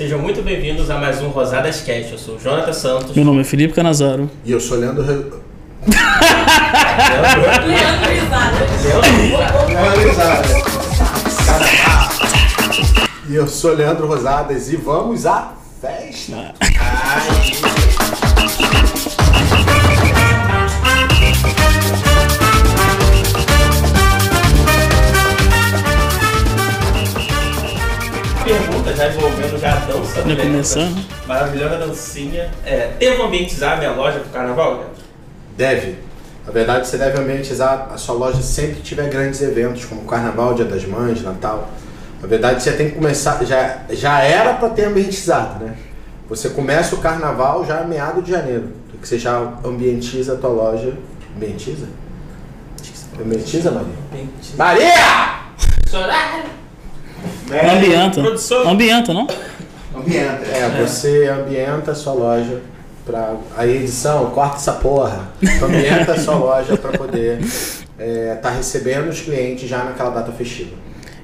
Sejam muito bem-vindos a mais um Rosadas Cast. Eu sou o Jonathan Santos. Meu nome é Felipe Canazaro. E eu sou Leandro. Re... Leandro Risada. Leandro Rosadas. E eu sou Leandro Rosadas e vamos à festa. Pergunta envolvendo já a dança. Já né? começando. Maravilhosa dancinha. É, devo ambientizar a minha loja pro carnaval, Leandro? Deve. Na verdade, você deve ambientizar a sua loja sempre que tiver grandes eventos, como Carnaval, Dia das Mães, Natal. Na verdade, você tem que começar. Já, já era para ter ambientizado, né? Você começa o carnaval já meado de janeiro. Que você já ambientiza a tua loja. Ambientiza? Ambientiza, Maria? Maria! Chorar! Ambienta. Produção. Ambienta, não? Ambienta. É, você ambienta a sua loja para a edição, corta essa porra. Ambienta a sua loja para poder estar tá recebendo os clientes já naquela data festiva.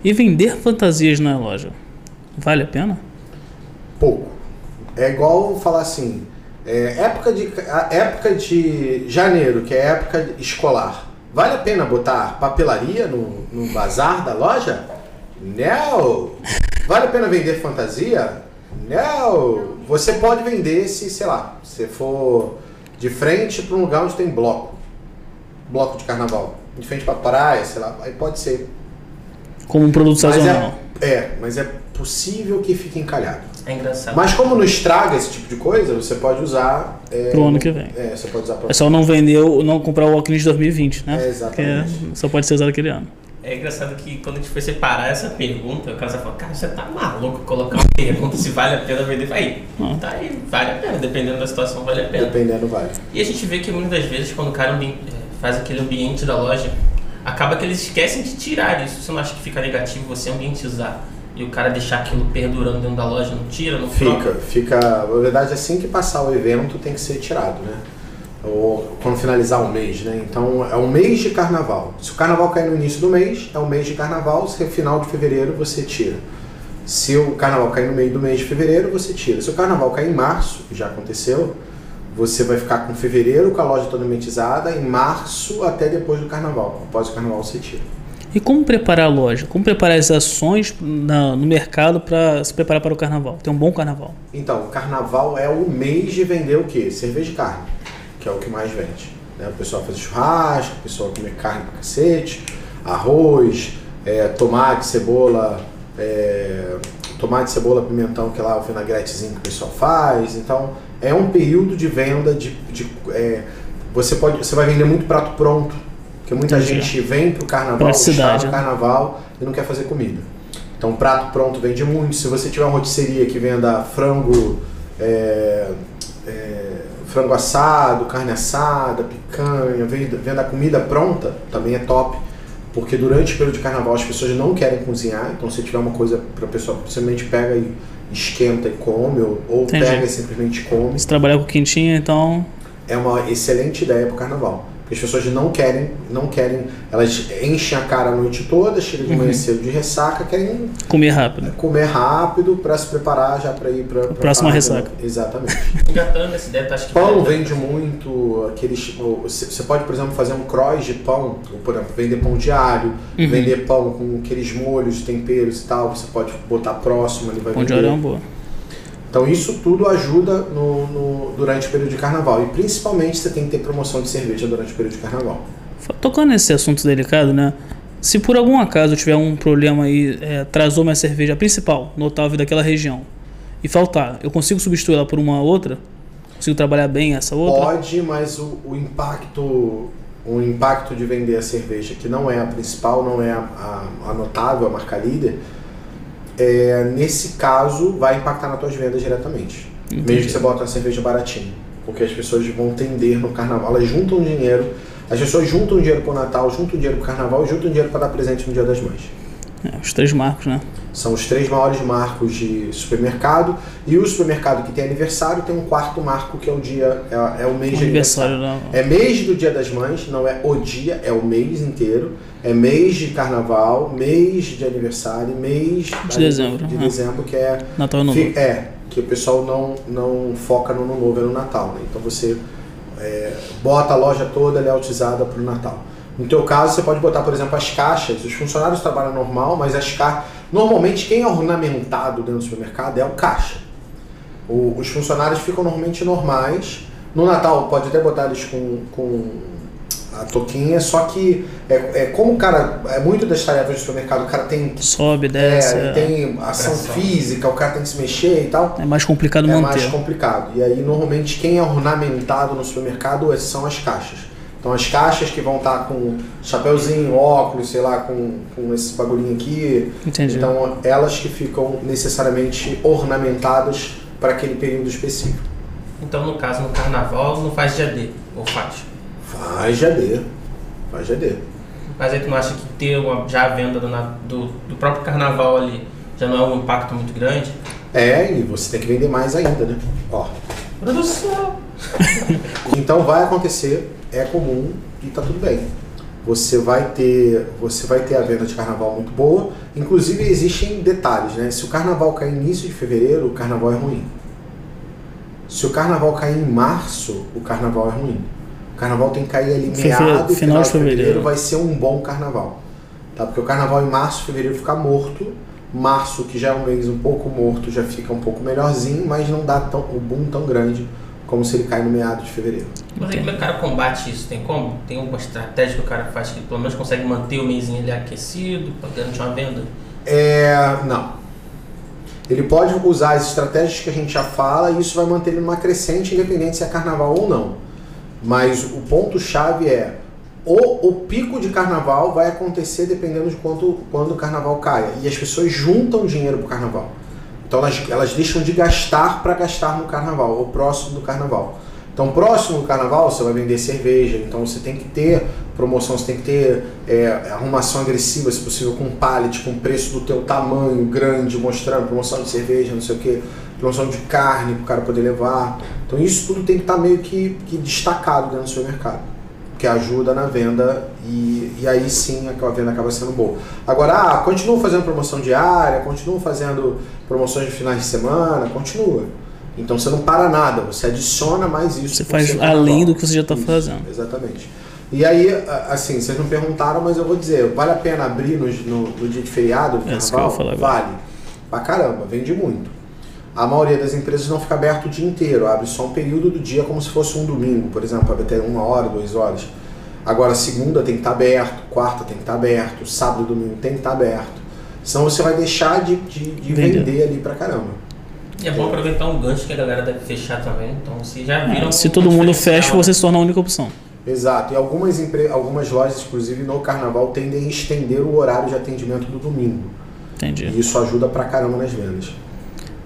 E vender fantasias na loja. Vale a pena? Pouco. É igual falar assim, é, época, de, a época de janeiro, que é época escolar, vale a pena botar papelaria no, no bazar da loja? Não! Vale a pena vender fantasia? Não! Você pode vender se, sei lá, se for de frente para um lugar onde tem bloco. Bloco de carnaval. De frente para praia, sei lá, aí pode ser. Como um produto Mas sazonal. é, é, mas é possível que fique encalhado. É engraçado. Mas como não estraga esse tipo de coisa, você pode usar. É, Pro ano que vem. É, você pode usar pro É só não vender, o- não comprar o óculos de 2020, né? É, exatamente. Porque só pode ser usado aquele ano. É engraçado que quando a gente foi separar essa pergunta, o cara falou, cara, você tá maluco colocar uma pergunta se vale a pena vender? Aí, Ah. tá aí, vale a pena, dependendo da situação, vale a pena. Dependendo, vale. E a gente vê que muitas das vezes, quando o cara eh, faz aquele ambiente da loja, acaba que eles esquecem de tirar isso. Você não acha que fica negativo você ambientizar e o cara deixar aquilo perdurando dentro da loja, não tira, não Fica, troca? fica. Na verdade, assim que passar o evento, tem que ser tirado, né? Ou quando finalizar o mês, né? Então é um mês de carnaval. Se o carnaval cair no início do mês, é um mês de carnaval. Se é final de fevereiro, você tira. Se o carnaval cair no meio do mês de fevereiro, você tira. Se o carnaval cair em março, que já aconteceu, você vai ficar com fevereiro com a loja toda ambientizada, em março até depois do carnaval. Após o carnaval, você tira. E como preparar a loja? Como preparar as ações na- no mercado para se preparar para o carnaval? Ter um bom carnaval. Então, o carnaval é o mês de vender o quê? Cerveja e carne, que é o que mais vende. Né? O pessoal faz churrasco, o pessoal come carne pra cacete, arroz, é, tomate, cebola, é, tomate, cebola, pimentão, que é lá o vinagretezinho que o pessoal faz. Então, é um período de venda de. de, é, você, pode, você vai vender muito prato pronto, porque muita Entendi. gente vem pro carnaval, chá no né? carnaval e não quer fazer comida. Então, prato pronto vende muito. Se você tiver uma rotisseria que venda frango, é, frango assado, carne assada, picanha, venda, comida pronta, também é top. Porque durante o período de carnaval as pessoas não querem cozinhar. Então, se tiver uma coisa para a pessoa, simplesmente pega e esquenta e come, ou, ou Entendi. pega e simplesmente come. Se trabalhar com quentinha, então. É uma excelente ideia para o carnaval. Porque as pessoas não querem, não querem, elas enchem a cara a noite toda, chegam de manhã cedo de ressaca, querem Comer rápido. comer rápido para se preparar já para ir para a Próxima ressaca. Exatamente. Engatando essa ideia, tu acha que Pão vende muito, aqueles. Você você pode, por exemplo, fazer um cross de pão, ou, por exemplo, vender pão diário, Uhum. vender pão com aqueles molhos, temperos e tal, você pode botar próximo, ele vai Pão de vender. orelha é uma boa. Então isso tudo ajuda no, no- durante o período de carnaval. E principalmente você tem que ter promoção de cerveja durante o período de carnaval. Tocando nesse assunto delicado, né? Se por algum acaso eu tiver um problema aí, é, atrasou minha cerveja principal, notável daquela região, e faltar, eu consigo substituir ela por uma outra? Consigo trabalhar bem essa outra? Pode, mas o, o impacto o impacto de vender a cerveja, que não é a principal, não é a, a, a notável, a marca líder, é, nesse caso vai impactar nas tuas vendas diretamente. Entendi. Mesmo que você bota uma cerveja baratinha. Porque as pessoas vão tender no carnaval, elas juntam dinheiro, as pessoas juntam dinheiro pro Natal, juntam dinheiro pro carnaval e juntam dinheiro para dar presente no Dia das Mães. É, os três marcos, né? São os três maiores marcos de supermercado. E o supermercado que tem aniversário tem um quarto marco que é o dia, é, é o mês de Aniversário aniversário. É mês do Dia das Mães, não é o dia, é o mês inteiro. É mês de carnaval, mês de aniversário, mês De dezembro, de né? dezembro que é Natal Novo. É, que o pessoal não, não foca no ano novo, é no Natal, né? Então você é, bota a loja toda layoutizada para o Natal. No teu caso, você pode botar, por exemplo, as caixas. Os funcionários trabalham normal, mas as caixas... Normalmente, quem é ornamentado dentro do supermercado é o caixa. O- os funcionários ficam normalmente normais. No Natal, pode até botar eles com, com a toquinha, só que é, é como o cara... É muito das tarefas do supermercado, o cara tem... Sobe, É, desce. É, tem ação Pressão. física, o cara tem que se mexer e tal é mais complicado é manter. mais complicado. E aí, normalmente, quem é ornamentado no supermercado é- são as caixas. Então, as caixas que vão estar com chapeuzinho, óculos, sei lá, com, com esse bagulhinho aqui. Entendi. Então, elas que ficam necessariamente ornamentadas para aquele período específico. Então, no caso, no carnaval, não faz dia D, ou faz. Faz GD. Faz GD. Mas aí tu não acha que ter uma, já a venda do, do, do próprio carnaval ali já não é um impacto muito grande? É, e você tem que vender mais ainda, né? Ó. Produção! Então vai acontecer, é comum e tá tudo bem. Você vai ter, você vai ter a venda de carnaval muito boa. Inclusive existem detalhes, né? Se o carnaval cair início de fevereiro, o carnaval é ruim. Se o carnaval cair em março, o carnaval é ruim. O carnaval tem que cair ali meado e final final de fevereiro. fevereiro. vai ser um bom carnaval. Tá? Porque o carnaval em março, fevereiro fica morto. Março, que já é um mês um pouco morto, já fica um pouco melhorzinho, mas não dá tão, o boom tão grande como se ele cai no meado de fevereiro. Mas aí como é que o cara combate isso? Tem como? Tem alguma estratégia que o cara faz que pelo menos consegue manter o mêsinho ali aquecido para garantir uma venda? É, não. Ele pode usar as estratégias que a gente já fala e isso vai manter ele numa crescente, independente se é carnaval ou não. Mas o ponto-chave é o, o pico de carnaval vai acontecer dependendo de quanto, quando o carnaval caia. E as pessoas juntam dinheiro para o carnaval. Então elas, elas deixam de gastar para gastar no carnaval, ou próximo do carnaval. Então, próximo do carnaval, você vai vender cerveja, então você tem que ter promoção, você tem que ter é, arrumação agressiva, se possível, com pallet, com preço do teu tamanho, grande, mostrando promoção de cerveja, não sei o que, promoção de carne para o cara poder levar. Então, isso tudo tem que estar meio que, que destacado dentro do supermercado, que ajuda na venda e, e aí sim a venda acaba sendo boa. Agora, ah, continua fazendo promoção diária, continua fazendo promoções de finais de semana, continua. Então você não para nada, você adiciona mais isso. Você faz ser além do que você já tá Isso, fazendo. Exatamente. E aí, assim, vocês não perguntaram, mas eu vou dizer, vale a pena abrir no, no, no dia de feriado do É carnaval? agora. Vale. Pra caramba, vende muito. A maioria das empresas não fica aberto o dia inteiro, abre só um período do dia como se fosse um domingo, por exemplo, abre até uma hora, duas horas. Agora, segunda tem que estar aberto, quarta tem que estar aberto, sábado e domingo tem que estar aberto. Senão você vai deixar de, de, de Vender. ali pra caramba. E é bom aproveitar um gancho que a galera deve fechar também. Então, se já viram. É, se todo mundo fecha, você se torna a única opção. Exato. E algumas, empre... algumas lojas, inclusive no carnaval, tendem a estender o horário de atendimento do domingo. Entendi. E isso ajuda pra caramba nas vendas.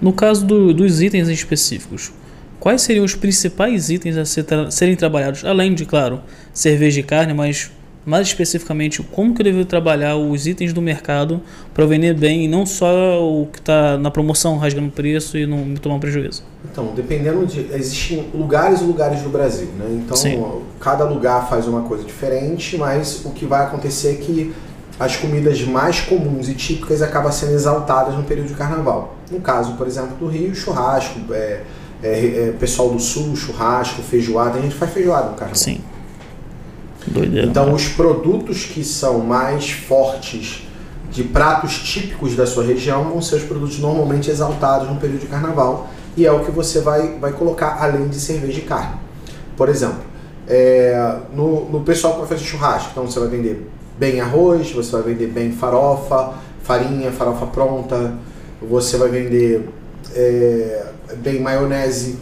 No caso do- dos itens específicos, quais seriam os principais itens a ser tra- serem trabalhados? Além de, claro, cerveja e carne, mas mais especificamente, como que eu devo trabalhar os itens do mercado para vender bem e não só o que está na promoção, rasgando preço e não me tomar um prejuízo? Então, dependendo de. Existem lugares e lugares do Brasil, né? Então, Sim. cada lugar faz uma coisa diferente, mas o que vai acontecer é que as comidas mais comuns e típicas acabam sendo exaltadas no período de carnaval. No caso, por exemplo, do Rio, churrasco, é, é, é, pessoal do Sul, churrasco, feijoada. A gente faz feijoada no carnaval. Sim. Doideira. Então, os produtos que são mais fortes de pratos típicos da sua região vão ser os produtos normalmente exaltados no período de carnaval e é o que você vai, vai colocar além de cerveja e carne. Por exemplo, é, no, no pessoal que vai fazer churrasco, então você vai vender bem arroz, você vai vender bem farofa, farinha, farofa pronta, você vai vender é, bem maionese,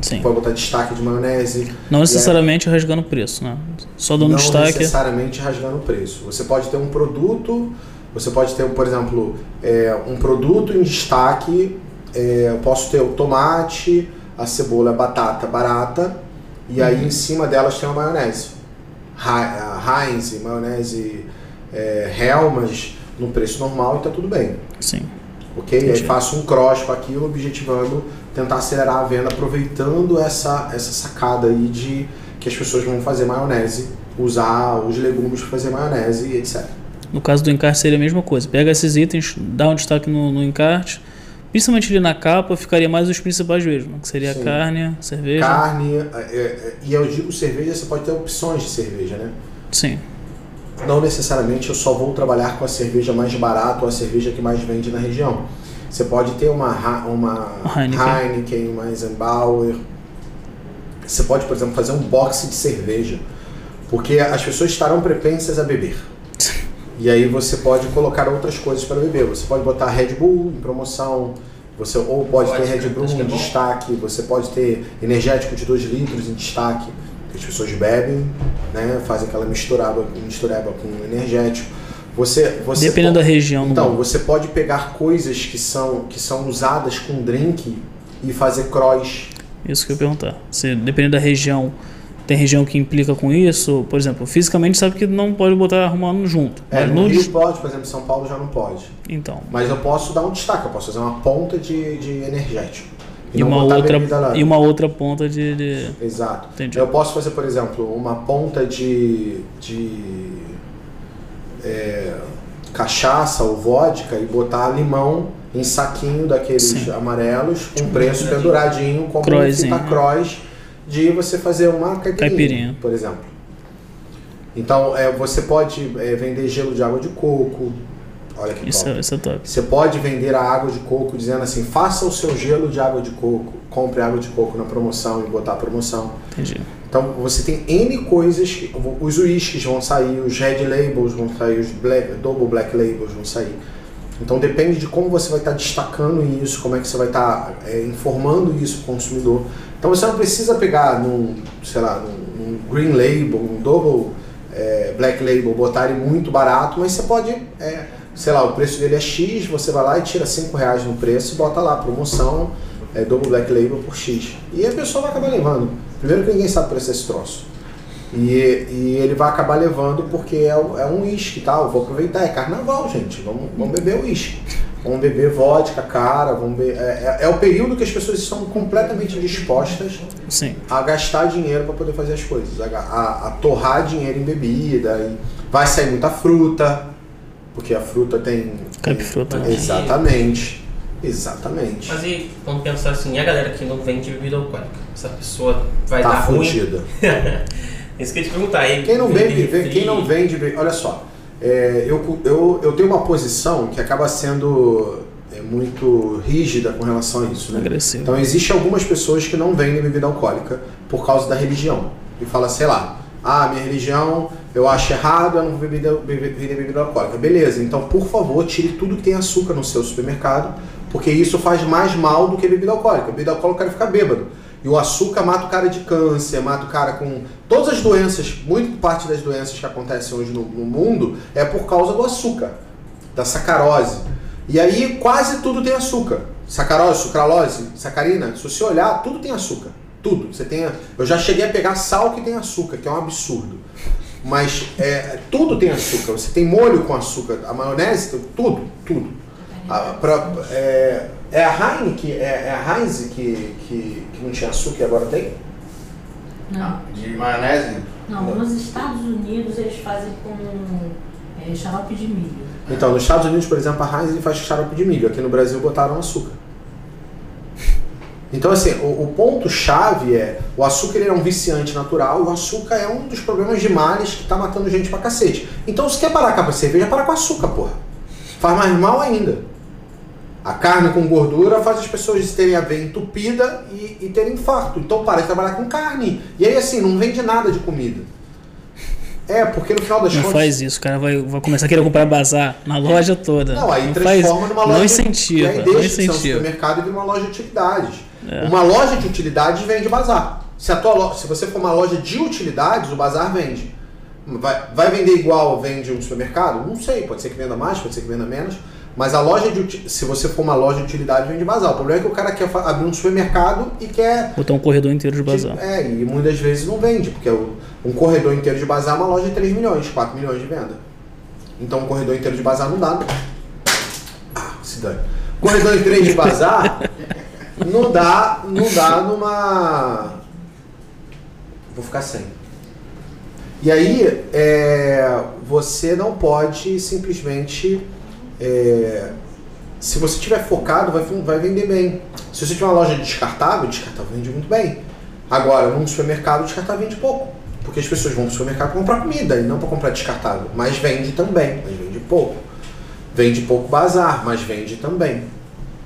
Sim. pode botar destaque de maionese. Não necessariamente rasgando preço, né? Só dando não destaque. necessariamente rasgando o preço. Você pode ter um produto, você pode ter, por exemplo, é, um produto em destaque. é, eu posso ter o tomate, a cebola, a batata barata, e aí em cima delas tem a maionese. Ha- a Heinz, maionese é, Helmas. no preço normal e tá tudo bem. Sim. Ok? E aí Entendi. faço um cross com aquilo, objetivando tentar acelerar a venda, aproveitando essa, essa sacada aí de que as pessoas vão fazer maionese, usar os legumes para fazer maionese e etc. No caso do encarte seria a mesma coisa. Pega esses itens, dá um destaque no, no encarte. Principalmente ali na capa, ficaria mais os principais mesmo, que seria Sim. carne, cerveja. Carne, é, é, e eu digo cerveja, você pode ter opções de cerveja, né? Sim. Não necessariamente eu só vou trabalhar com a cerveja mais barata ou a cerveja que mais vende na região. Você pode ter uma, uma Heineken. Heineken, uma Eisenbauer. Você pode, por exemplo, fazer um box de cerveja. Porque as pessoas estarão propensas a beber. E aí você pode colocar outras coisas para beber. Você pode botar Red Bull em promoção. Você, ou pode ter Pode, Red né? Bull é em bom. destaque. Você pode ter energético de 2 litros em destaque. que As pessoas bebem, né? Fazem aquela misturaba, mistureba com energético. Você, você Dependendo pode- da região. então, você pode pegar coisas que são, que são usadas com drink e fazer cross. Isso que eu ia perguntar. Se dependendo da região, tem região que implica com isso. Por exemplo, fisicamente sabe que não pode botar arrumando junto. É, no Rio pode, por exemplo, em São Paulo já não pode. Então. Mas eu posso dar um destaque, eu posso fazer uma ponta de, de energético. E não uma, outra, e uma outra ponta de. de- Exato. Entendi. Eu posso fazer, por exemplo, uma ponta de, de é, cachaça ou vodka e botar limão em saquinho daqueles Sim. amarelos com Tipo, preço penduradinho, como um Crossinho, fita né? cross de você fazer uma caipirinha, Caipirinha. por exemplo. Então, é, você pode é, vender gelo de água de coco. Olha que Isso, top. é- isso é top. Você pode vender a água de coco dizendo assim: faça o seu gelo de água de coco, compre água de coco na promoção e botar a promoção. Entendi. Então você tem N coisas, que, os whiskies vão sair, os red labels vão sair, os black, double black labels vão sair. Então depende de como você vai estar destacando isso, como é que você vai estar é, informando isso para o consumidor. Então você não precisa pegar num, sei lá, num, num green label, um double é, black label, botar ele muito barato, mas você pode, é, sei lá, o preço dele é X, você vai lá e tira 5 reais no preço e bota lá, promoção, é, double black label por X. E a pessoa vai acabar levando. Primeiro que ninguém sabe o preço desse troço. E, e ele vai acabar levando porque é, é um uísque, tá? Eu vou aproveitar, é carnaval, gente. Vamos, vamos beber uísque. Vamos beber vodka, cara, vamos be- é, é- é o período que as pessoas estão completamente dispostas Sim. a gastar dinheiro para poder fazer as coisas, a, a- a torrar dinheiro em bebida. E vai sair muita fruta, porque a fruta tem. Caipifruta. tem- Exatamente. Exatamente. Mas e vamos pensar assim, e a galera que não vende bebida alcoólica? Essa pessoa vai tá dar ruim? fudida. Isso que eu ia te perguntar. aí Quem não vende vende, refri, quem não vende, olha só, é, eu, eu, eu tenho uma posição que acaba sendo é, muito rígida com relação a isso, né? Agressivo. Então existe algumas pessoas que não vendem bebida alcoólica por causa da religião e fala, sei lá, ah, minha religião eu acho errado, eu não vou beber, beber, bebida alcoólica. Beleza, então por favor tire tudo que tem açúcar no seu supermercado, porque isso faz mais mal do que bebida alcoólica. Bebida alcoólica fica bêbado. E o açúcar mata o cara de câncer, mata o cara com todas as doenças, muito parte das doenças que acontecem hoje no, no mundo é por causa do açúcar, da sacarose. E aí quase tudo tem açúcar. Sacarose, sucralose, sacarina, se você olhar, tudo tem açúcar. Tudo. Você tem, eu já cheguei a pegar sal que tem açúcar, que é um absurdo. Mas é, tudo tem açúcar. Você tem molho com açúcar, a maionese, tudo, tudo. A- pra- é, é a Heineken, é, é a Heinz que, que, que não tinha açúcar e agora tem? Não, De maionese? não, nos Estados Unidos eles fazem com é, xarope de milho. Então, nos Estados Unidos, por exemplo, a Heinz faz xarope de milho. Aqui no Brasil botaram açúcar. Então, assim, o, o ponto-chave é o açúcar ele é um viciante natural, o açúcar é um dos problemas de males que tá matando gente pra cacete. Então, se quer parar com a cerveja, para com açúcar, porra. Faz mais mal ainda. A carne com gordura faz as pessoas terem a veia entupida e, e terem infarto. Então, para de trabalhar com carne. E aí, assim, não vende nada de comida. É, porque no final das Não contas. faz isso, o cara vai, vai começar a querer comprar bazar na loja toda. Não, aí faz, transforma numa loja. Não incentiva, aí não deixa de ser um incentiva. supermercado e vira uma loja de utilidades. É. Uma loja de utilidades vende bazar. Se, a tua lo- se você for uma loja de utilidades, o bazar vende. Vai, vai vender igual vende um supermercado? Não sei, pode ser que venda mais, pode ser que venda menos. Mas a loja de se você for uma loja de utilidade, vende bazar. O problema é que o cara quer abrir um supermercado e quer Botar um corredor inteiro de bazar. é, e muitas vezes não vende, porque um corredor inteiro de bazar é uma loja de 3 milhões, 4 milhões de venda. Então, um corredor inteiro de bazar não dá. Ah, se dane. Corredor inteiro de bazar não dá, não dá numa. Vou ficar sem. E aí, é, você não pode simplesmente. É, se você estiver focado, vai, vai vender bem. Se você tiver uma loja de descartável, descartável vende muito bem. Agora, num supermercado, descartável vende pouco. Porque as pessoas vão pro supermercado comprar comida e não para comprar descartável. Mas vende também, mas vende pouco. Vende pouco bazar, mas vende também.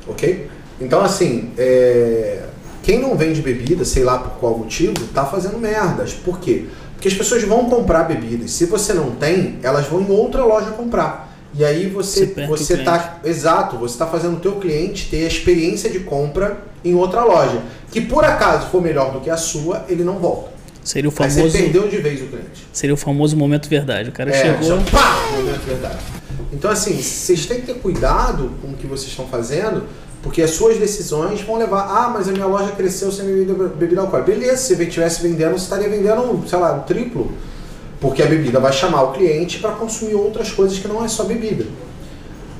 Ok? Então, assim, é, quem não vende bebida, sei lá por qual motivo, tá fazendo merdas. Por quê? Porque as pessoas vão comprar bebidas. Se você não tem, elas vão em outra loja comprar. E aí você, Você tá. Exato, você está fazendo o teu cliente ter a experiência de compra em outra loja. Que por acaso for melhor do que a sua, ele não volta. Seria o Aí você famoso, perdeu de vez o cliente. seria o famoso momento verdade. O cara É, chegou. já, pá, momento verdade. Então, assim, vocês têm que ter cuidado com o que vocês estão fazendo, porque as suas decisões vão levar. Ah, mas a minha loja cresceu sem bebida, bebida alcoólica. Beleza, se você estivesse vendendo, você estaria vendendo, sei lá, o triplo. Porque a bebida vai chamar o cliente para consumir outras coisas que não é só bebida.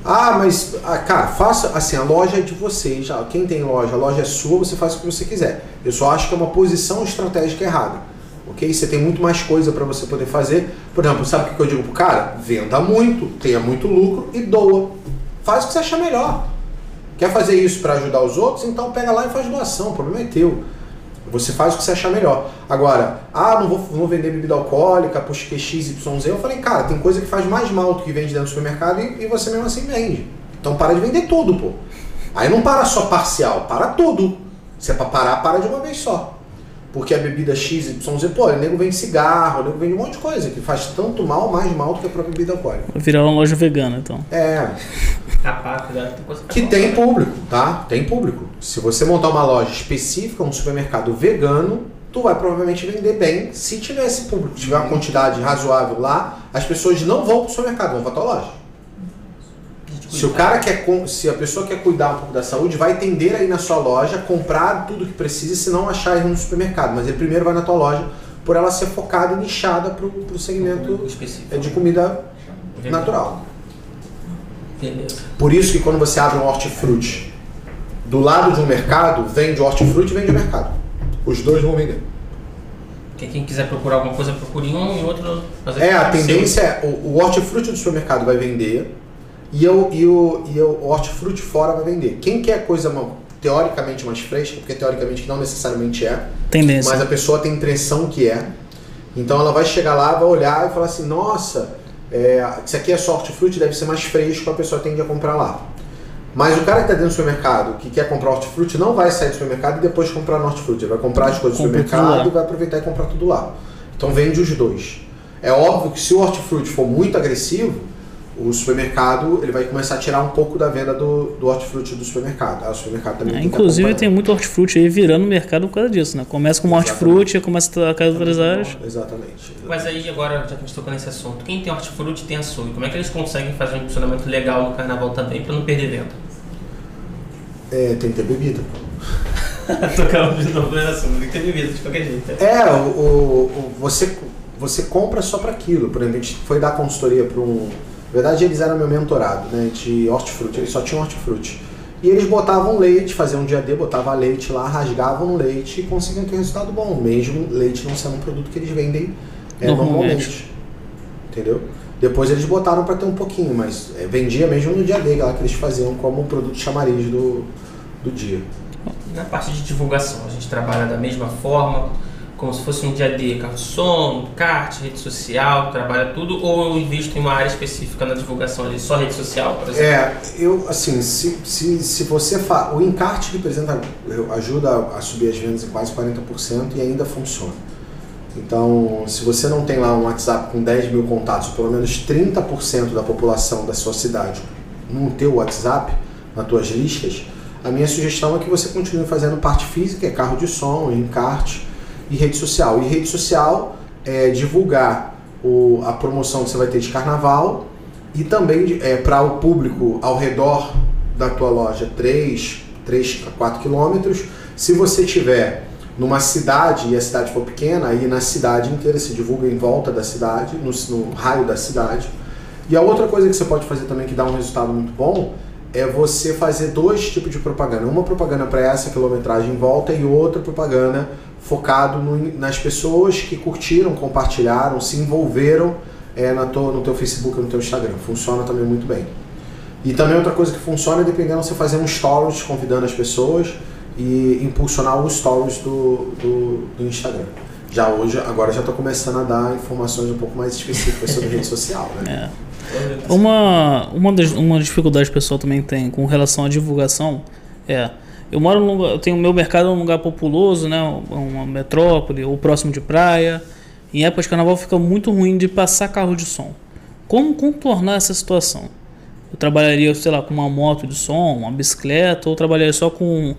Ah, mas, ah, cara, faça assim, a loja é de vocês. Quem tem loja, a loja é sua, você faz o que você quiser. Eu só acho que é uma posição estratégica errada. Ok? Você tem muito mais coisa para você poder fazer. Por exemplo, sabe o que eu digo pro cara? Venda muito, tenha muito lucro e doa. Faz o que você achar melhor. Quer fazer isso para ajudar os outros? Então pega lá e faz doação. O problema é teu. Você faz o que você achar melhor. Agora, ah, não vou, vou vender bebida alcoólica, puxa que XYZ. Eu falei, cara, tem coisa que faz mais mal do que vende dentro do supermercado e, e você mesmo assim vende. Então para de vender tudo, pô. Aí não para só parcial, para tudo. Se é pra parar, para de uma vez só. Porque a bebida XYZ, pô, o nego vende cigarro, o nego vende um monte de coisa que faz tanto mal, mais mal do que a própria bebida alcoólica. Virar uma loja vegana, então. É, Capaz, cuidado, tem coisa que tem público, tá? Tem público. Se você montar uma loja específica, um supermercado vegano, tu vai provavelmente vender bem se tiver esse público. Se tiver uma quantidade razoável lá, as pessoas não vão pro supermercado, vão pra tua loja. Se o cara quer, se a pessoa quer cuidar um pouco da saúde, vai tender aí na sua loja, comprar tudo que precisa, se não achar ele no supermercado. Mas ele primeiro vai na tua loja, por ela ser focada e nichada pro, pro segmento específico. é, de comida natural. Beleza. Por isso que quando você abre um hortifruti do lado de um mercado, vende o hortifruti e vende o mercado. Os dois vão vender. Porque quem quiser procurar alguma coisa, procure um e outro. fazer É, a o seu. tendência é o, o hortifruti do supermercado vai vender e, eu, e, o, e o hortifruti fora vai vender. Quem quer coisa ma- teoricamente mais fresca, porque teoricamente não necessariamente é, Tendência. mas a pessoa tem impressão que é. Então ela vai chegar lá, vai olhar e falar assim, nossa, é, isso aqui é só hortifruti, deve ser mais fresco, a pessoa tende a comprar lá. Mas o cara que está dentro do supermercado, que quer comprar hortifruti, não vai sair do supermercado e depois comprar no hortifruti. Ele vai comprar as coisas do supermercado e vai aproveitar e comprar tudo lá. Então vende os dois. É óbvio que se o hortifruti for muito agressivo, o supermercado ele vai começar a tirar um pouco da venda do, do hortifruti do supermercado. Ah, o supermercado também É, tem inclusive tem muito hortifruti aí virando o mercado por causa disso, né? Começa com hortifruti, começa a cair outras áreas. Exatamente. Mas aí agora, já que a gente tocou nesse assunto, quem tem hortifruti tem açougue. Como é que eles conseguem fazer um funcionamento legal no carnaval também pra não perder venda? É, tem que ter bebida. Tocamos de novo assunto, tem que ter bebida de qualquer jeito. né? É, o, o- você, você compra só para aquilo. Por exemplo, a gente foi dar consultoria para um. Na verdade, eles eram meu mentorado, né? De hortifruti, eles só tinham hortifruti. E eles botavam leite, faziam um dia D, botavam leite lá, rasgavam o leite e conseguiam ter resultado bom, mesmo leite não sendo um produto que eles vendem é, Normalmente. normalmente. Entendeu? Depois eles botaram para ter um pouquinho, mas é, vendia mesmo no dia D, lá que eles faziam como um produto chamariz do, do dia. E na parte de divulgação, a gente trabalha da mesma forma, como se fosse um dia de som, kart, rede social, trabalha tudo, ou eu invisto em uma área específica na divulgação ali, só rede social, por exemplo? É, eu, assim, se, se, se você fa... O encarte representa, ajuda a subir as vendas em quase 40% e ainda funciona. Então, se você não tem lá um WhatsApp com 10 mil contatos, pelo menos 30% da população da sua cidade no teu WhatsApp, nas tuas listas, a minha sugestão é que você continue fazendo parte física, é carro de som, encarte e rede social. E rede social é divulgar o, a promoção que você vai ter de carnaval e também para o público ao redor da tua loja 3, 3 a 4 quilômetros. Se você tiver numa cidade e a cidade for pequena, aí na cidade inteira se divulga em volta da cidade, no, no raio da cidade. E a outra coisa que você pode fazer também que dá um resultado muito bom é você fazer dois tipos de propaganda. Uma propaganda para essa quilometragem em volta e outra propaganda focado no, nas pessoas que curtiram, compartilharam, se envolveram é, na tua, no teu Facebook, no teu Instagram. Funciona também muito bem. E também outra coisa que funciona é dependendo você fazer um stories convidando as pessoas e impulsionar os stories do, do, do Instagram. Já hoje, agora já estou começando a dar informações um pouco mais específicas sobre rede social, né? É. Uma, uma, das, uma dificuldade que o pessoal também tem com relação à divulgação é. Eu moro num lugar, eu tenho meu mercado num lugar populoso, né? Uma metrópole ou próximo de praia. Em época de carnaval fica muito ruim de passar carro de som. Como contornar essa situação? Eu trabalharia, sei lá, com uma moto de som, uma bicicleta, ou trabalharia só com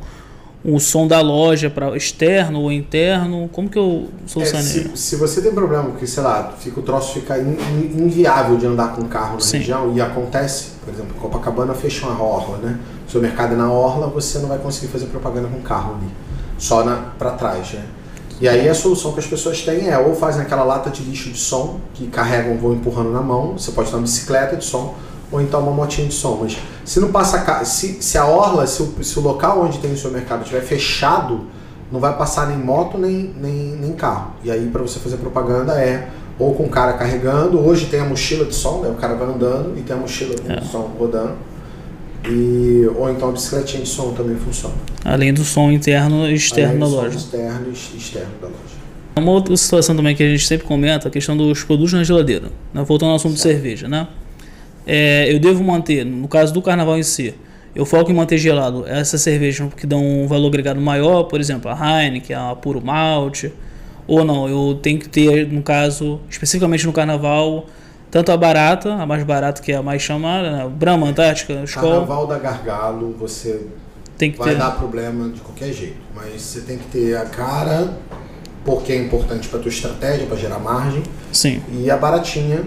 o som da loja para externo ou interno? Como que eu solucionaria? É, se, se, você tem problema, porque sei lá, fica, o troço fica in, in, inviável de andar com carro na Sim. região e acontece, por exemplo, Copacabana fecha uma orla, né? O seu mercado é na orla, você não vai conseguir fazer propaganda com carro ali, só para trás, né? E aí a solução que as pessoas têm é ou fazem aquela lata de lixo de som que carregam, vão empurrando na mão, você pode ter uma bicicleta de som ou então uma motinha de som. Mas se não passa se, se a orla, se o, se o local onde tem o seu mercado estiver fechado, não vai passar nem moto nem, nem, nem carro. E aí para você fazer propaganda é ou com o cara carregando, hoje tem a mochila de som, né? o cara vai andando e tem a mochila é. de som rodando. E, ou então a bicicletinha de som também funciona. Além do som interno e externo da loja. Interno e externo da loja. Uma outra situação também que a gente sempre comenta, a questão dos produtos na geladeira. Né? Voltando ao assunto certo. de cerveja, né? É, eu devo manter, no caso do carnaval em si, eu foco em manter gelado essas cervejas que dão um valor agregado maior, por exemplo, a Heineken, a Puro Malte, ou não, eu tenho que ter, no caso, especificamente no carnaval, tanto a barata, a mais barata que é a mais chamada, né? Brahma, Antártica, Skol. Carnaval da Gargalo, você tem que vai ter... dar problema de qualquer jeito, mas você tem que ter a cara, porque é importante para tua estratégia, para gerar margem. Sim. E a baratinha,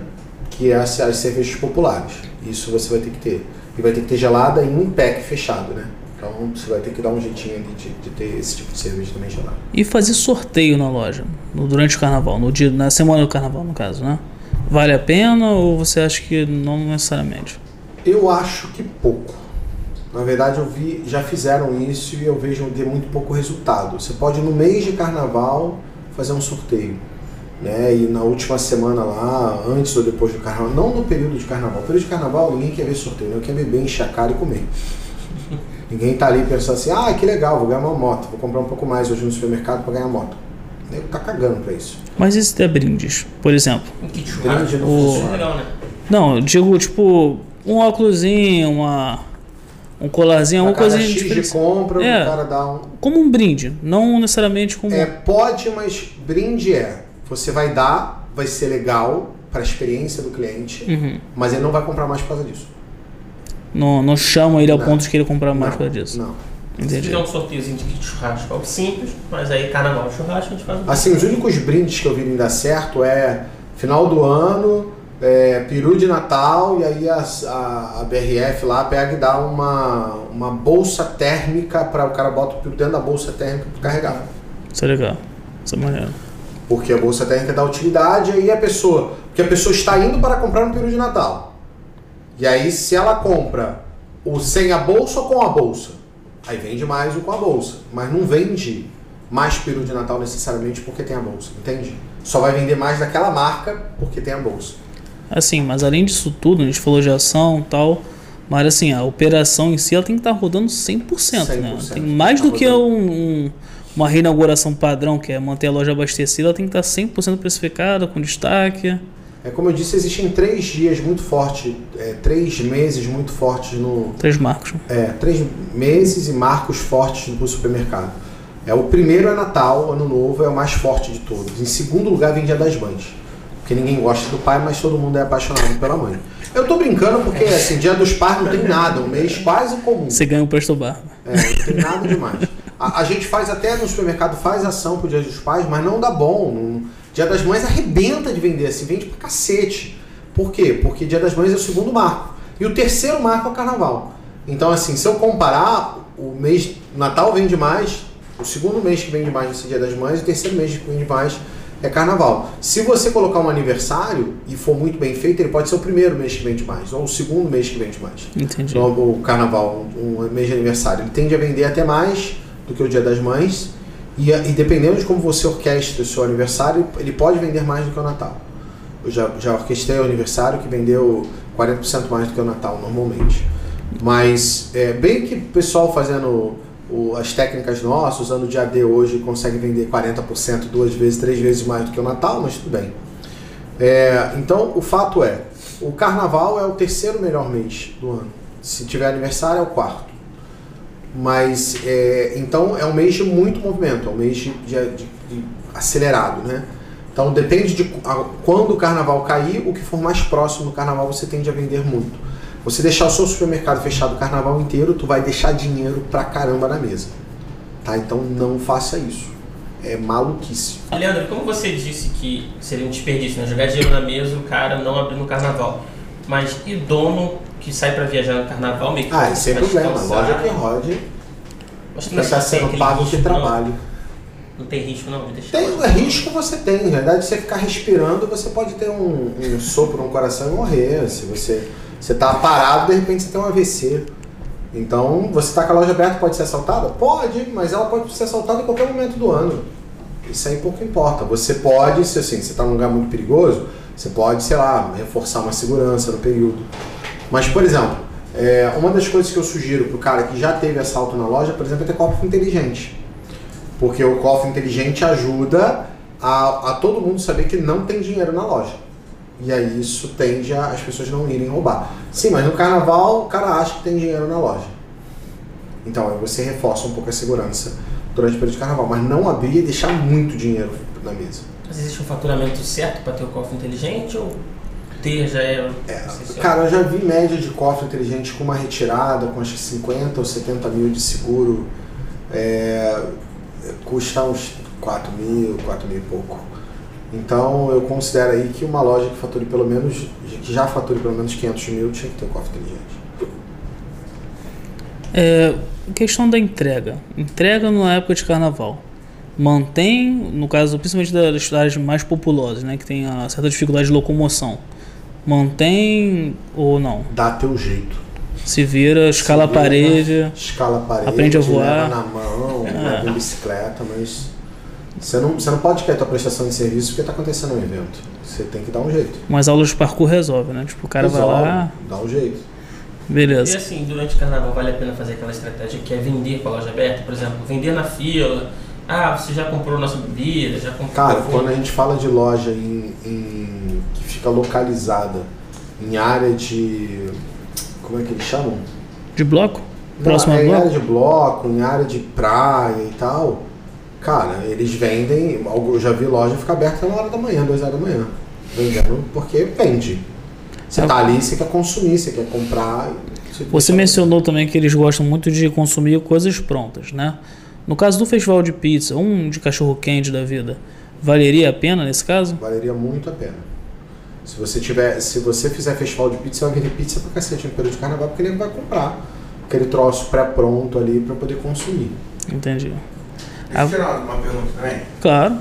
que é as, as cervejas populares. Isso você vai ter que ter. E vai ter que ter gelada em um pack fechado, né? Então você vai ter que dar um jeitinho de, de, ter esse tipo de cerveja também gelada. E fazer sorteio na loja no, durante o carnaval, no dia, na semana do carnaval, no caso, né? Vale a pena ou você acha que não necessariamente? Eu acho que pouco. Na verdade, eu vi, já fizeram isso e eu vejo ter muito pouco resultado. Você pode no mês de carnaval fazer um sorteio né? E na última semana lá, antes ou depois do carnaval, não no período de carnaval. No período de carnaval ninguém quer ver sorteio, não quer beber, cara e comer. ninguém tá ali pensando assim, ah, que legal, vou ganhar uma moto, vou comprar um pouco mais hoje no supermercado para ganhar moto. Nego tá cagando pra isso. Mas e se der brindes, por exemplo? Que brinde não o... funciona legal, né? Não, eu digo, tipo, um óculosinho, uma um colarzinho, uma coisa X de compra, é, o cara dá um. Como um brinde, não necessariamente como. É, pode, mas brinde é você vai dar, vai ser legal para a experiência do cliente, uhum. mas ele não vai comprar mais por causa disso. Não, não chama ele ao não. ponto de que ele comprar mais por causa disso. Não. Entendi. Se fizer um sorteiozinho de kit churrasco, algo simples, mas aí carnaval churrasco a gente faz um Assim, os únicos brindes que eu vi dar certo é final do ano, é, peru de Natal, e aí a, a, a, BRF lá pega e dá uma, uma bolsa térmica para o cara bota o peru dentro da bolsa térmica para carregar. Isso é legal. Isso é maneiro. Porque a bolsa térmica dá utilidade, aí a pessoa. Porque a pessoa está indo para comprar no período de Natal. E aí, se ela compra o sem a bolsa ou com a bolsa, aí vende mais o com a bolsa. Mas não vende mais peru de Natal necessariamente porque tem a bolsa, entende? Só vai vender mais daquela marca porque tem a bolsa. Assim, mas além disso tudo, a gente falou de ação e tal, mas assim, a operação em si ela tem que estar tá rodando 100%, 100% né? Tem mais tá do rodando. que um, um uma reinauguração padrão, que é manter a loja abastecida, ela tem que estar 100% precificada, com destaque. É como eu disse, existem três dias muito fortes, é, três meses muito fortes no. Três marcos. É, três meses e marcos fortes no supermercado. É, o primeiro é Natal, Ano Novo, é o mais forte de todos. Em segundo lugar vem Dia das Mães. Porque ninguém gosta do pai, mas todo mundo é apaixonado pela mãe. Eu tô brincando porque, assim, Dia dos Pais não tem nada, um mês quase comum. Você ganha um presto barba. É, não tem nada demais. A, a, gente faz até no supermercado, faz ação pro Dia dos Pais, mas não dá bom. Não, Dia das Mães arrebenta de vender, assim, vende pra cacete. Por quê? Porque Dia das Mães é o segundo marco. E o terceiro marco é o Carnaval. Então, assim, se eu comparar, o mês Natal vende mais, o segundo mês que vende mais nesse Dia das Mães, o terceiro mês que vende mais é carnaval. Se você colocar um aniversário e for muito bem feito, ele pode ser o primeiro mês que vende mais, ou o segundo mês que vende mais. Entendi. Então, o carnaval, um mês de aniversário, ele tende a vender até mais do que o dia das mães. E, e dependendo de como você orquestra o seu aniversário, ele pode vender mais do que o Natal. Eu já, já orquestrei o aniversário que vendeu 40% mais do que o Natal normalmente. Mas é bem que o pessoal fazendo o- as técnicas nossas, usando o dia D hoje, consegue vender 40%, duas vezes, três vezes mais do que o Natal, mas tudo bem. É, então, o fato é, o Carnaval é o terceiro melhor mês do ano. Se tiver aniversário, é o quarto. Mas, é, então, é um mês de muito movimento, é um mês de, de- de- acelerado, né? Então, depende de a- quando o Carnaval cair, o que for mais próximo do Carnaval você tende a vender muito. Você deixar o seu supermercado fechado o Carnaval inteiro, tu vai deixar dinheiro pra caramba na mesa. Tá? Então, não faça isso. É maluquice. Leandro, como você disse que seria um desperdício, né? Jogar dinheiro na mesa o cara não abrir no carnaval. Mas e dono que sai pra viajar no carnaval meio que Ah, sem vai problema. descansar? Loja que rode, Acho que não está sendo pago risco, não. trabalho. Não tem risco não de deixar. Tem o risco você tem, na verdade você ficar respirando, você pode ter um, um sopro no coração e morrer. Se você você tá parado, de repente você tem um AVC. Então, você tá com a loja aberta, pode ser assaltada? Pode, mas ela pode ser assaltada em qualquer momento do ano. Isso aí pouco importa. Você pode, se assim, você tá num lugar muito perigoso, você pode, sei lá, reforçar uma segurança no período. Mas, por exemplo, é, uma das coisas que eu sugiro pro cara que já teve assalto na loja, por exemplo, é ter cofre inteligente. Porque o cofre inteligente ajuda a, a todo mundo saber que não tem dinheiro na loja. E aí isso tende a as pessoas não irem roubar. Sim, mas no carnaval o cara acha que tem dinheiro na loja. Então aí você reforça um pouco a segurança durante o período de carnaval. Mas não abrir e deixar muito dinheiro na mesa. Mas existe um faturamento certo para ter o cofre inteligente ou ter já é. É, cara, eu já vi média de cofre inteligente com uma retirada, com acho que 50 ou 70 mil de seguro. É, custa uns 4 mil, 4 mil e pouco. Então eu considero aí que uma loja que fature pelo menos, que já fature pelo menos 500 mil tinha que ter um cofre inteligente. É, questão da entrega. Entrega na época de carnaval. Mantém, no caso, principalmente das áreas mais populosas, né? Que tem a certa dificuldade de locomoção. Mantém ou não? Dá teu jeito. Se vira, escala a Se vira, parede. Escala a parede, Aprende a voar. leva na mão, leva em bicicleta, mas você não, você não pode querer tua prestação de serviço porque está acontecendo um evento. Você tem que dar um jeito. Mas aulas de parkour resolve, né? Tipo, o cara vai Resolve, lá, Dá um jeito. E beleza. assim, durante o carnaval vale a pena fazer aquela estratégia que é vender com a loja aberta, por exemplo, vender na fila. Ah, você já comprou nossa bebida, já comprou. Cara, quando a gente fala de loja em, em- que fica localizada em área de. Como é que eles chamam? De bloco? Não, Próximo é ao em bloco? área de bloco, em área de praia e tal. Cara, eles vendem. Eu já vi loja ficar aberta uma hora da manhã, duas horas da manhã. Vendendo porque vende. Você É. tá ali, você quer consumir, você quer comprar. Você, Você mencionou também que eles gostam muito de consumir coisas prontas, né? No caso do festival de pizza, um de cachorro quente da vida, valeria a pena nesse caso? Valeria muito a pena. Se você tiver, se você fizer festival de pizza, você vai vender pizza pra cacete no período de carnaval, porque ele vai comprar aquele troço pré-pronto ali pra poder consumir. Entendi. Deixa eu tirar uma pergunta também. Claro.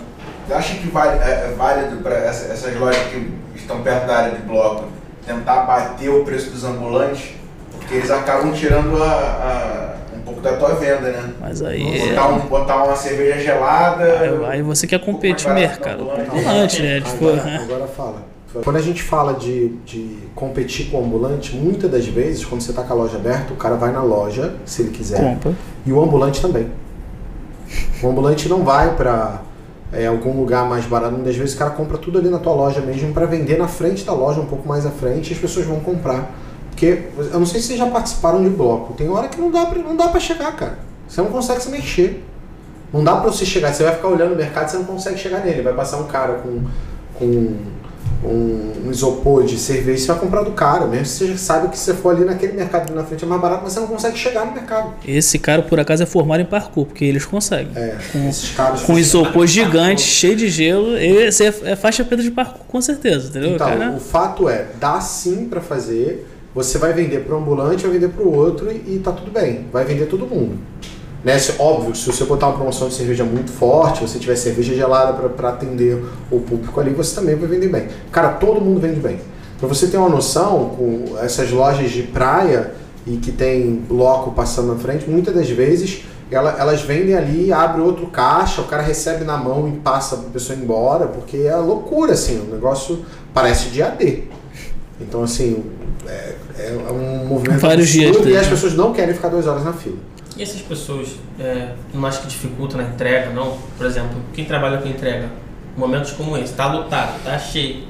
Você acha que vale, é, é válido para essa, essas lojas que estão perto da área de bloco tentar bater o preço dos ambulantes? Porque eles acabam tirando a, a- um pouco da tua venda, né? Mas aí. Botar, um- botar uma cerveja gelada. Aí, aí você quer competir mercado. Ambulante, né? Tipo, Agora, agora fala. Quando a gente fala de, de competir com o ambulante, muitas das vezes, quando você tá com a loja aberta, o cara vai na loja, se ele quiser, compra. e o ambulante também. O ambulante não vai pra é, algum lugar mais barato. Muitas vezes o cara compra tudo ali na tua loja mesmo pra vender na frente da loja, um pouco mais à frente, e as pessoas vão comprar. Porque eu não sei se vocês já participaram de bloco. Tem hora que não dá pra, não dá pra chegar, cara. Você não consegue se mexer. Não dá pra você chegar. Você vai ficar olhando o mercado, você não consegue chegar nele. Vai passar um cara com, com um, um isopor de cerveja, você vai comprar do cara. Mesmo que você já saiba que se você for ali naquele mercado ali na frente é mais barato, mas você não consegue chegar no mercado. Esse cara, por acaso, é formado em parkour, porque eles conseguem. É, Com- esses caras. Com isopor gigante, cheio de gelo. Esse é, é faixa preta de parkour, com certeza, entendeu? Então, cara? o fato é, dá sim pra fazer. Você vai vender pro ambulante, vai vender pro outro e, e tá tudo bem. Vai vender todo mundo. Né? Se- óbvio, se você botar uma promoção de cerveja muito forte, você tiver cerveja gelada para atender o público ali, você também vai vender bem. Cara, todo mundo vende bem. Para você ter uma noção, com essas lojas de praia e que tem bloco passando na frente, muitas das vezes ela- elas vendem ali, abre outro caixa, o cara recebe na mão e passa para a pessoa ir embora, porque é loucura, assim, o negócio parece de AD. Então, assim, é, é um movimento Vários dias e as pessoas não querem ficar duas horas na fila. E essas pessoas, é, não acho que dificulta na entrega, não? Por exemplo, quem trabalha com entrega, momentos como esse, tá lotado, tá cheio,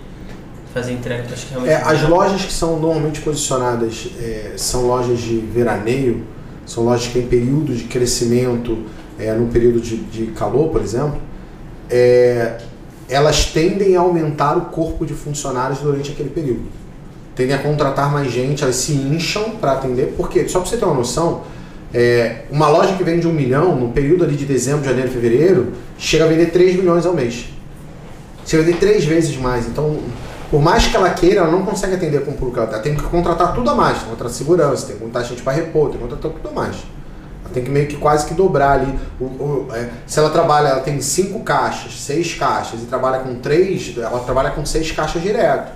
fazer entrega, tu acha que realmente... É, as lojas que são normalmente posicionadas é, são lojas de veraneio, são lojas que têm período de crescimento é, no período de, de calor, por exemplo, é, elas tendem a aumentar o corpo de funcionários durante aquele período. Tendem a contratar mais gente, elas se incham para atender, porque, só para você ter uma noção, é, uma loja que vende um milhão, no período ali de dezembro, janeiro, fevereiro, chega a vender 3 milhões ao mês. A vender três vezes mais. Então, por mais que ela queira, ela não consegue atender com o público. Ela tem que contratar tudo a mais. Tem que contratar segurança, tem que contratar gente para repor, tem que contratar tudo a mais. Ela tem que meio que quase que dobrar ali. O, o- é, se ela trabalha, ela tem cinco caixas, seis caixas, e trabalha com três, ela trabalha com seis caixas direto.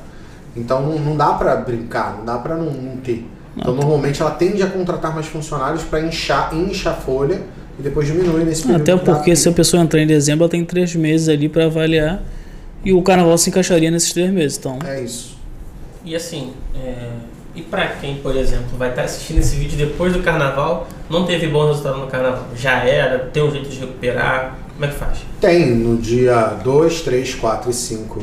Então não, não dá para brincar, não dá para não, não ter. Então normalmente ela tende a contratar mais funcionários para inchar, incha a folha e depois diminui nesse período. Até porque se a pessoa entrar em dezembro, ela tem três meses ali para avaliar e o carnaval se encaixaria nesses três meses. Então, É isso. E assim, é, e pra quem, por exemplo, vai estar assistindo esse vídeo depois do carnaval, não teve bom resultado no carnaval, já era, tem um jeito de recuperar, como é que faz? Tem, no dia 2, 3, 4 e 5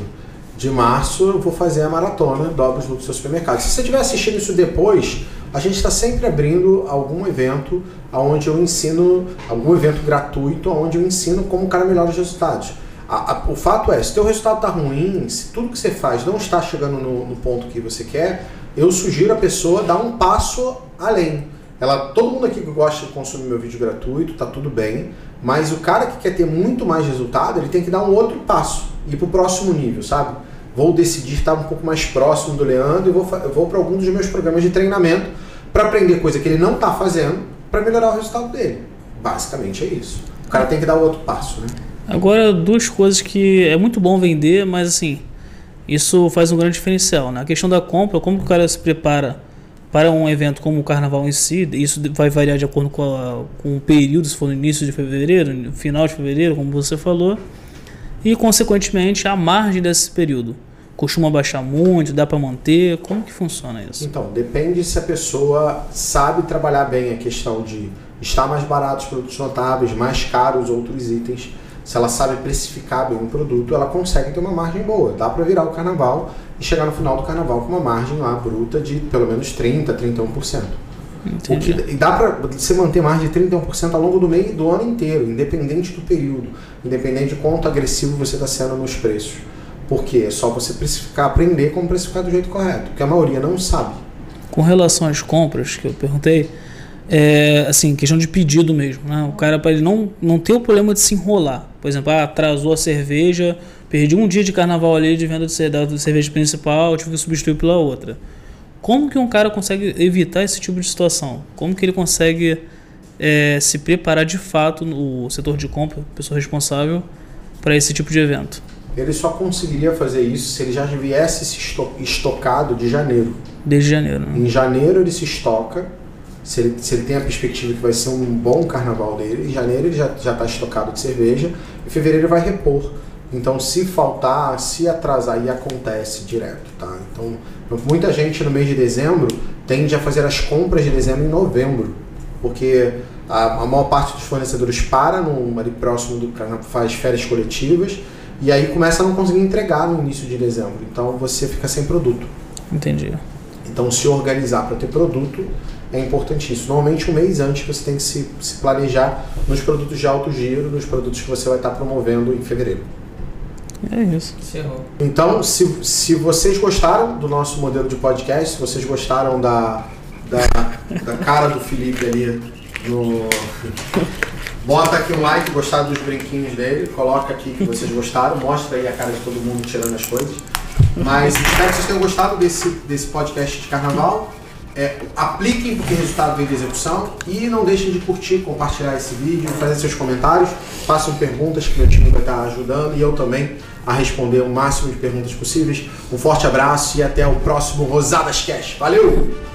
de março eu vou fazer a maratona Dobras no seu supermercado. Se você estiver assistindo isso depois, a gente está sempre abrindo algum evento onde eu ensino, algum evento gratuito, onde eu ensino como o cara melhora os resultados. A- a- o fato é, se teu resultado está ruim, se tudo que você faz não está chegando no, no ponto que você quer, eu sugiro a pessoa dar um passo além. Ela, todo mundo aqui que gosta de consumir meu vídeo gratuito, tá tudo bem, mas o cara que quer ter muito mais resultado, ele tem que dar um outro passo, ir pro próximo nível, sabe? Vou decidir estar um pouco mais próximo do Leandro e vou, vou para algum dos meus programas de treinamento para aprender coisa que ele não está fazendo para melhorar o resultado dele. Basicamente é isso. O cara tem que dar o outro passo, né? agora duas coisas que é muito bom vender, mas assim, isso faz um grande diferencial. Né? A questão da compra, como o cara se prepara para um evento como o carnaval em si, isso vai variar de acordo com, a- com o período, se for no início de fevereiro, final de fevereiro, como você falou, e consequentemente a margem desse período. Costuma baixar muito, dá para manter, como que funciona isso? Então, depende se a pessoa sabe trabalhar bem a questão de estar mais baratos os produtos notáveis, mais caros outros itens. Se ela sabe precificar bem o produto, ela consegue ter uma margem boa. Dá para virar o carnaval e chegar no final do carnaval com uma margem lá bruta de pelo menos 30, 31%. O Entendi. que, e dá para você manter mais de 31% ao longo do mês do ano inteiro, independente do período, independente de quanto agressivo você está sendo nos preços. Porque é só você precificar, aprender como precificar do jeito correto, porque a maioria não sabe. Com relação às compras que eu perguntei, é assim, questão de pedido mesmo, né? O cara para ele não, não ter o problema de se enrolar. Por exemplo, ah, atrasou a cerveja, perdi um dia de carnaval ali de venda de cerveja principal, tive que substituir pela outra. Como que um cara consegue evitar esse tipo de situação? Como que ele consegue é, se preparar de fato no setor de compra, pessoa responsável, para esse tipo de evento? Ele só conseguiria fazer isso se ele já viesse se esto- estocado de janeiro. Desde janeiro. Né? Em janeiro ele se estoca, se ele, se ele tem a perspectiva que vai ser um bom carnaval dele, em janeiro ele já está estocado de cerveja, em fevereiro ele vai repor. Então, se faltar, se atrasar, e acontece direto, tá? Então, muita gente no mês de dezembro tende a fazer as compras de dezembro em novembro, porque a, a maior parte dos fornecedores para no, ali próximo do faz férias coletivas, e aí começa a não conseguir entregar no início de dezembro. Então, você fica sem produto. Entendi. Então, se organizar para ter produto é importantíssimo. Normalmente, um mês antes, você tem que se, se planejar nos produtos de alto giro, nos produtos que você vai estar promovendo em fevereiro. É isso. Encerrou. Então, se, se vocês gostaram do nosso modelo de podcast, se vocês gostaram da, da, da cara do Felipe ali no. Bota aqui um like, gostar dos brinquinhos dele, coloca aqui que vocês gostaram, mostra aí a cara de todo mundo tirando as coisas. Mas espero que vocês tenham gostado desse, desse podcast de carnaval. É, apliquem porque o resultado vem de execução e não deixem de curtir, compartilhar esse vídeo, fazer seus comentários, façam perguntas que meu time vai estar ajudando e eu também a responder o máximo de perguntas possíveis. Um forte abraço e até o próximo Rosadas Cash. Valeu!